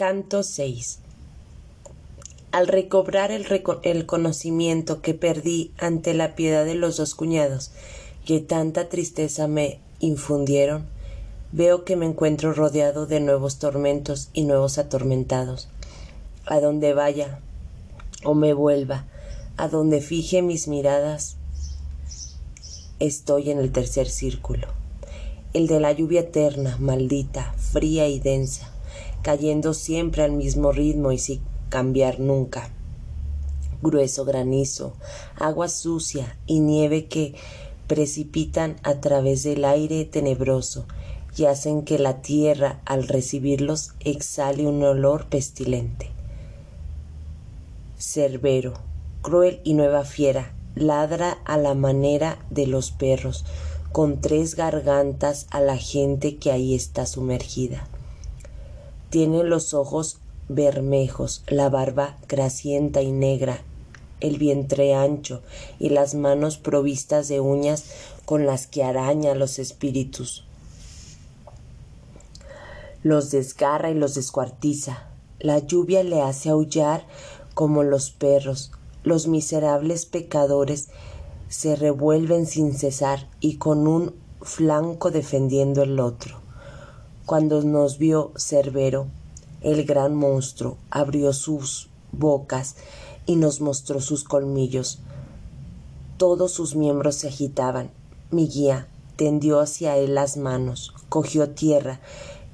Canto 6 Al recobrar el, el, conocimiento que perdí ante la piedad de los dos cuñados, que tanta tristeza me infundieron, veo que me encuentro rodeado de nuevos tormentos y nuevos atormentados. A donde vaya o me vuelva, a donde fije mis miradas, estoy en el tercer círculo, el de la lluvia eterna, maldita, fría y densa, cayendo siempre al mismo ritmo y sin cambiar nunca. Grueso granizo, agua sucia y nieve que precipitan a través del aire tenebroso y hacen que la tierra al recibirlos exhale un olor pestilente. Cerbero, cruel y nueva fiera, ladra a la manera de los perros, con tres gargantas a la gente que ahí está sumergida. Tiene los ojos bermejos, la barba grasienta y negra, el vientre ancho y las manos provistas de uñas con las que araña los espíritus. Los desgarra y los descuartiza. La lluvia le hace aullar como los perros, los miserables pecadores se revuelven sin cesar y con un flanco defendiendo el otro. Cuando nos vio Cerbero, el gran monstruo abrió sus bocas y nos mostró sus colmillos. Todos sus miembros se agitaban. Mi guía tendió hacia él las manos, cogió tierra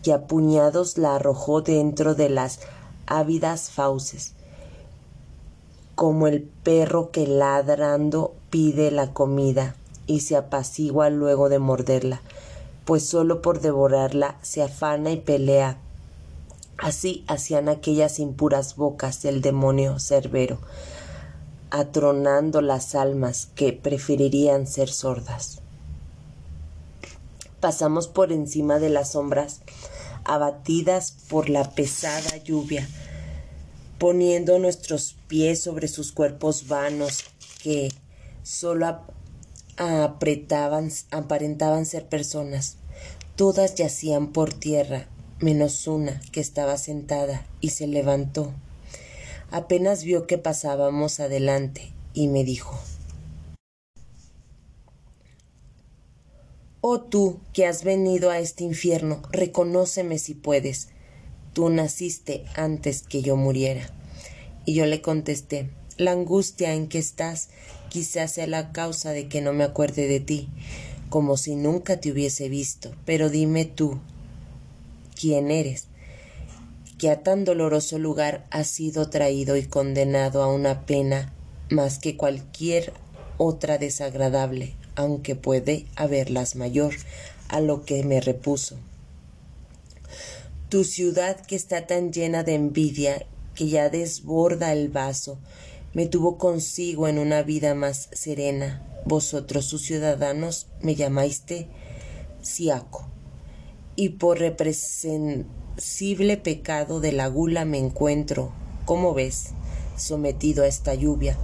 y a puñados la arrojó dentro de las ávidas fauces como el perro que ladrando pide la comida y se apacigua luego de morderla, pues sólo por devorarla se afana y pelea. Así hacían aquellas impuras bocas del demonio Cerbero, atronando las almas que preferirían ser sordas. Pasamos por encima de las sombras, abatidas por la pesada lluvia, poniendo nuestros pies sobre sus cuerpos vanos que solo apretaban, aparentaban ser personas. Todas yacían por tierra, menos una que estaba sentada y se levantó. Apenas vio que pasábamos adelante y me dijo Oh tú que has venido a este infierno, reconóceme si puedes tú naciste antes que yo muriera. Y yo le contesté, la angustia en que estás quizás sea la causa de que no me acuerde de ti, como si nunca te hubiese visto. Pero dime tú, ¿quién eres? que a tan doloroso lugar has sido traído y condenado a una pena más que cualquier otra desagradable, aunque puede haberlas mayor, a lo que me repuso. Tu ciudad que está tan llena de envidia que ya desborda el vaso, me tuvo consigo en una vida más serena. Vosotros, sus ciudadanos, me llamáiste Siaco. Y por represensible pecado de la gula me encuentro, como ves, sometido a esta lluvia.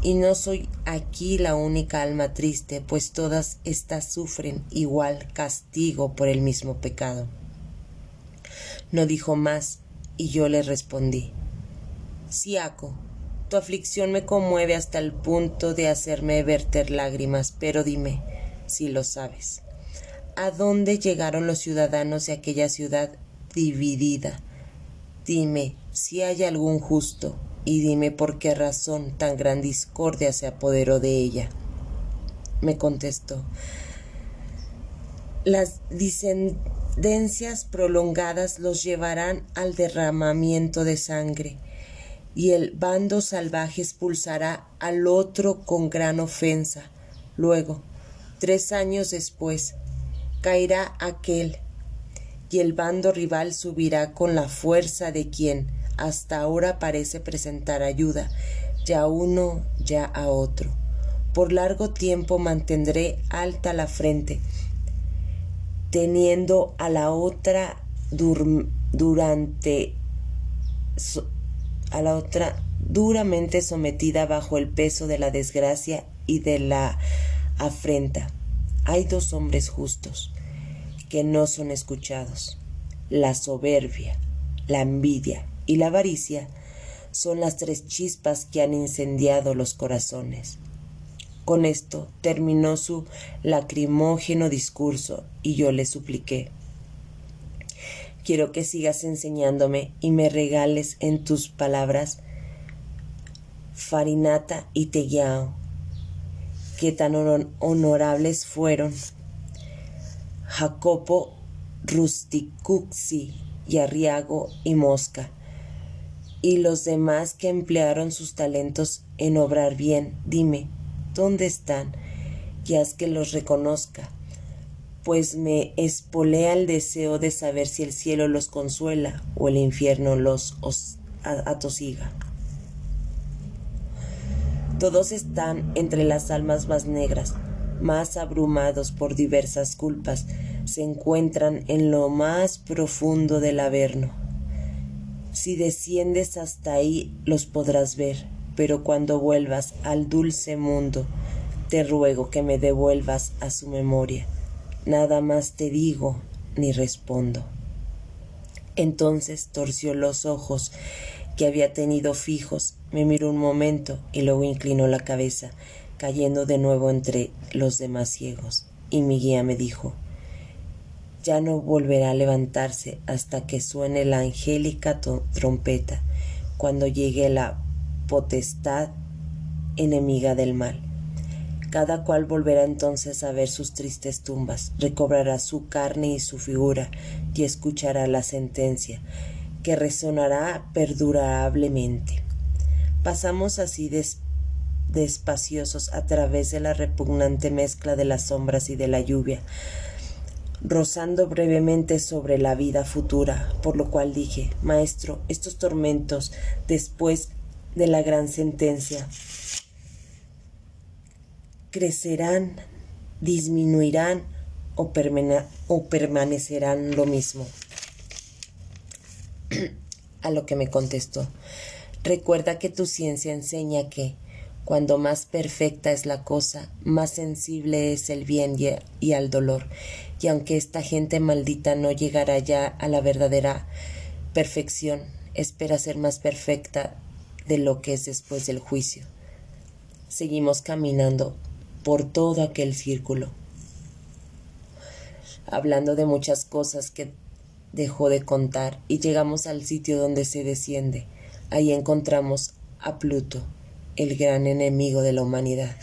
Y no soy aquí la única alma triste, pues todas estas sufren igual castigo por el mismo pecado. No dijo más, y yo le respondí Siaco, tu aflicción me conmueve hasta el punto de hacerme verter lágrimas, pero dime, si lo sabes, ¿a dónde llegaron los ciudadanos de aquella ciudad dividida? Dime si hay algún justo, y dime por qué razón tan gran discordia se apoderó de ella. Me contestó, las dencias prolongadas los llevarán al derramamiento de sangre, y el bando salvaje expulsará al otro con gran ofensa. Luego, tres años después, caerá aquel, y el bando rival subirá con la fuerza de quien hasta ahora parece presentar ayuda, ya uno, ya a otro. Por largo tiempo mantendré alta la frente, teniendo a la otra durante a la otra duramente sometida bajo el peso de la desgracia y de la afrenta. Hay dos hombres justos que no son escuchados, la soberbia la envidia y la avaricia son las tres chispas que han incendiado los corazones. Con esto terminó su lacrimógeno discurso y yo le supliqué Quiero que sigas enseñándome y me regales en tus palabras Farinata y Teyao, que tan honorables fueron Jacopo, Rusticuxi y Arriago y Mosca, y los demás que emplearon sus talentos en obrar bien, dime, ¿dónde están? Y haz que los reconozca, pues me espolea el deseo de saber si el cielo los consuela o el infierno los atosiga. Todos están entre las almas más negras, más abrumados por diversas culpas, se encuentran en lo más profundo del Averno. Si desciendes hasta ahí los podrás ver, pero cuando vuelvas al dulce mundo, te ruego que me devuelvas a su memoria. Nada más te digo ni respondo. Entonces torció los ojos que había tenido fijos, me miró un momento y luego inclinó la cabeza, cayendo de nuevo entre los demás ciegos. Y mi guía me dijo ya no volverá a levantarse hasta que suene la angélica trompeta, cuando llegue la potestad enemiga del mal. Cada cual volverá entonces a ver sus tristes tumbas, recobrará su carne y su figura, y escuchará la sentencia, que resonará perdurablemente. Pasamos así despaciosos a través de la repugnante mezcla de las sombras y de la lluvia, rozando brevemente sobre la vida futura, por lo cual dije, Maestro, estos tormentos después de la gran sentencia crecerán, disminuirán o, permanecerán lo mismo. A lo que me contestó, recuerda que tu ciencia enseña que, cuando más perfecta es la cosa, más sensible es el bien y al dolor, y aunque esta gente maldita no llegará ya a la verdadera perfección, espera ser más perfecta de lo que es después del juicio. Seguimos caminando por todo aquel círculo, hablando de muchas cosas que dejó de contar y llegamos al sitio donde se desciende. Ahí encontramos a Pluto el gran enemigo de la humanidad.